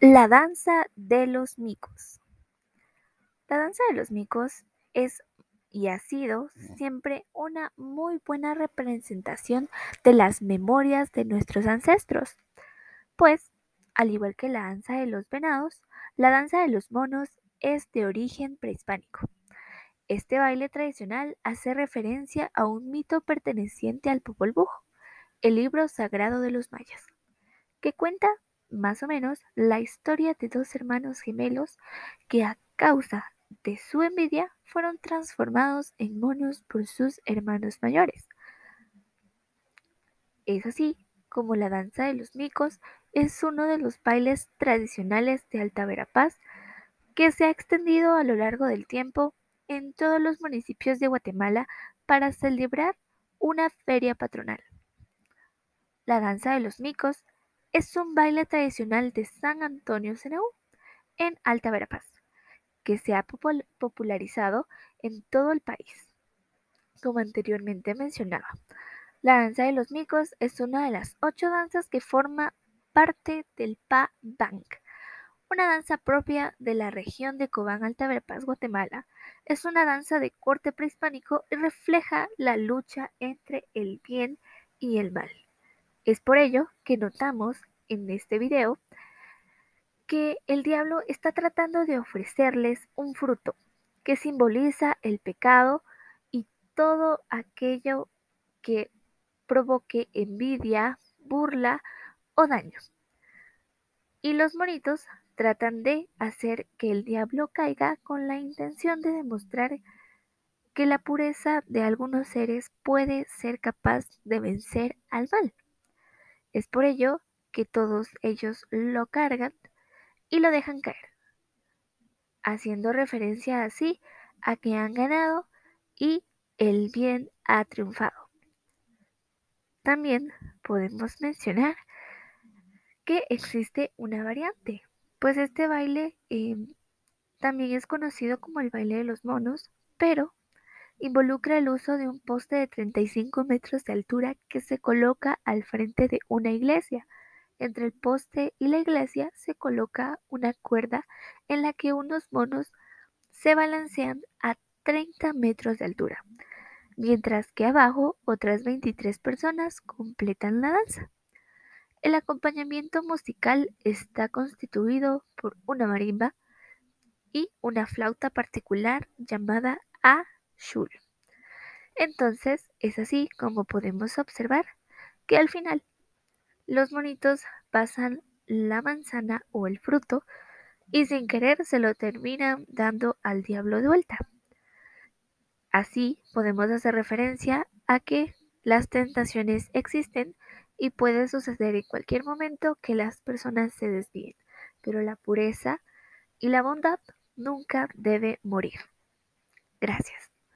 La danza de los micos. La danza de los micos es y ha sido siempre una muy buena representación de las memorias de nuestros ancestros, pues, al igual que la danza de los venados, la danza de los monos es de origen prehispánico. Este baile tradicional hace referencia a un mito perteneciente al Popol Vuh, el libro sagrado de los mayas, que cuenta más o menos la historia de dos hermanos gemelos que a causa de su envidia fueron transformados en monos por sus hermanos mayores. Es así como la danza de los micos es uno de los bailes tradicionales de Alta Verapaz que se ha extendido a lo largo del tiempo en todos los municipios de Guatemala para celebrar una feria patronal. La danza de los micos es un baile tradicional de San Antonio Ceneú en Alta Verapaz, que se ha popularizado en todo el país. Como anteriormente mencionaba, la danza de los micos es una de las ocho danzas que forma parte del Pa Bank, una danza propia de la región de Cobán Alta Verapaz, Guatemala. Es una danza de corte prehispánico y refleja la lucha entre el bien y el mal. Es por ello que notamos en este video que el diablo está tratando de ofrecerles un fruto que simboliza el pecado y todo aquello que provoque envidia, burla o daño. Y los monitos tratan de hacer que el diablo caiga con la intención de demostrar que la pureza de algunos seres puede ser capaz de vencer al mal. Es por ello que todos ellos lo cargan y lo dejan caer, haciendo referencia así a que han ganado y el bien ha triunfado. También podemos mencionar que existe una variante, pues este baile eh, también es conocido como el baile de los monos, pero involucra el uso de un poste de 35 metros de altura que se coloca al frente de una iglesia. Entre el poste y la iglesia se coloca una cuerda en la que unos monos se balancean a 30 metros de altura, mientras que abajo otras 23 personas completan la danza. El acompañamiento musical está constituido por una marimba y una flauta particular llamada A Entonces es así como podemos observar que al final los monitos pasan la manzana o el fruto y sin querer se lo terminan dando al diablo de vuelta. Así podemos hacer referencia a que las tentaciones existen y puede suceder en cualquier momento que las personas se desvíen, pero la pureza y la bondad nunca debe morir. Gracias.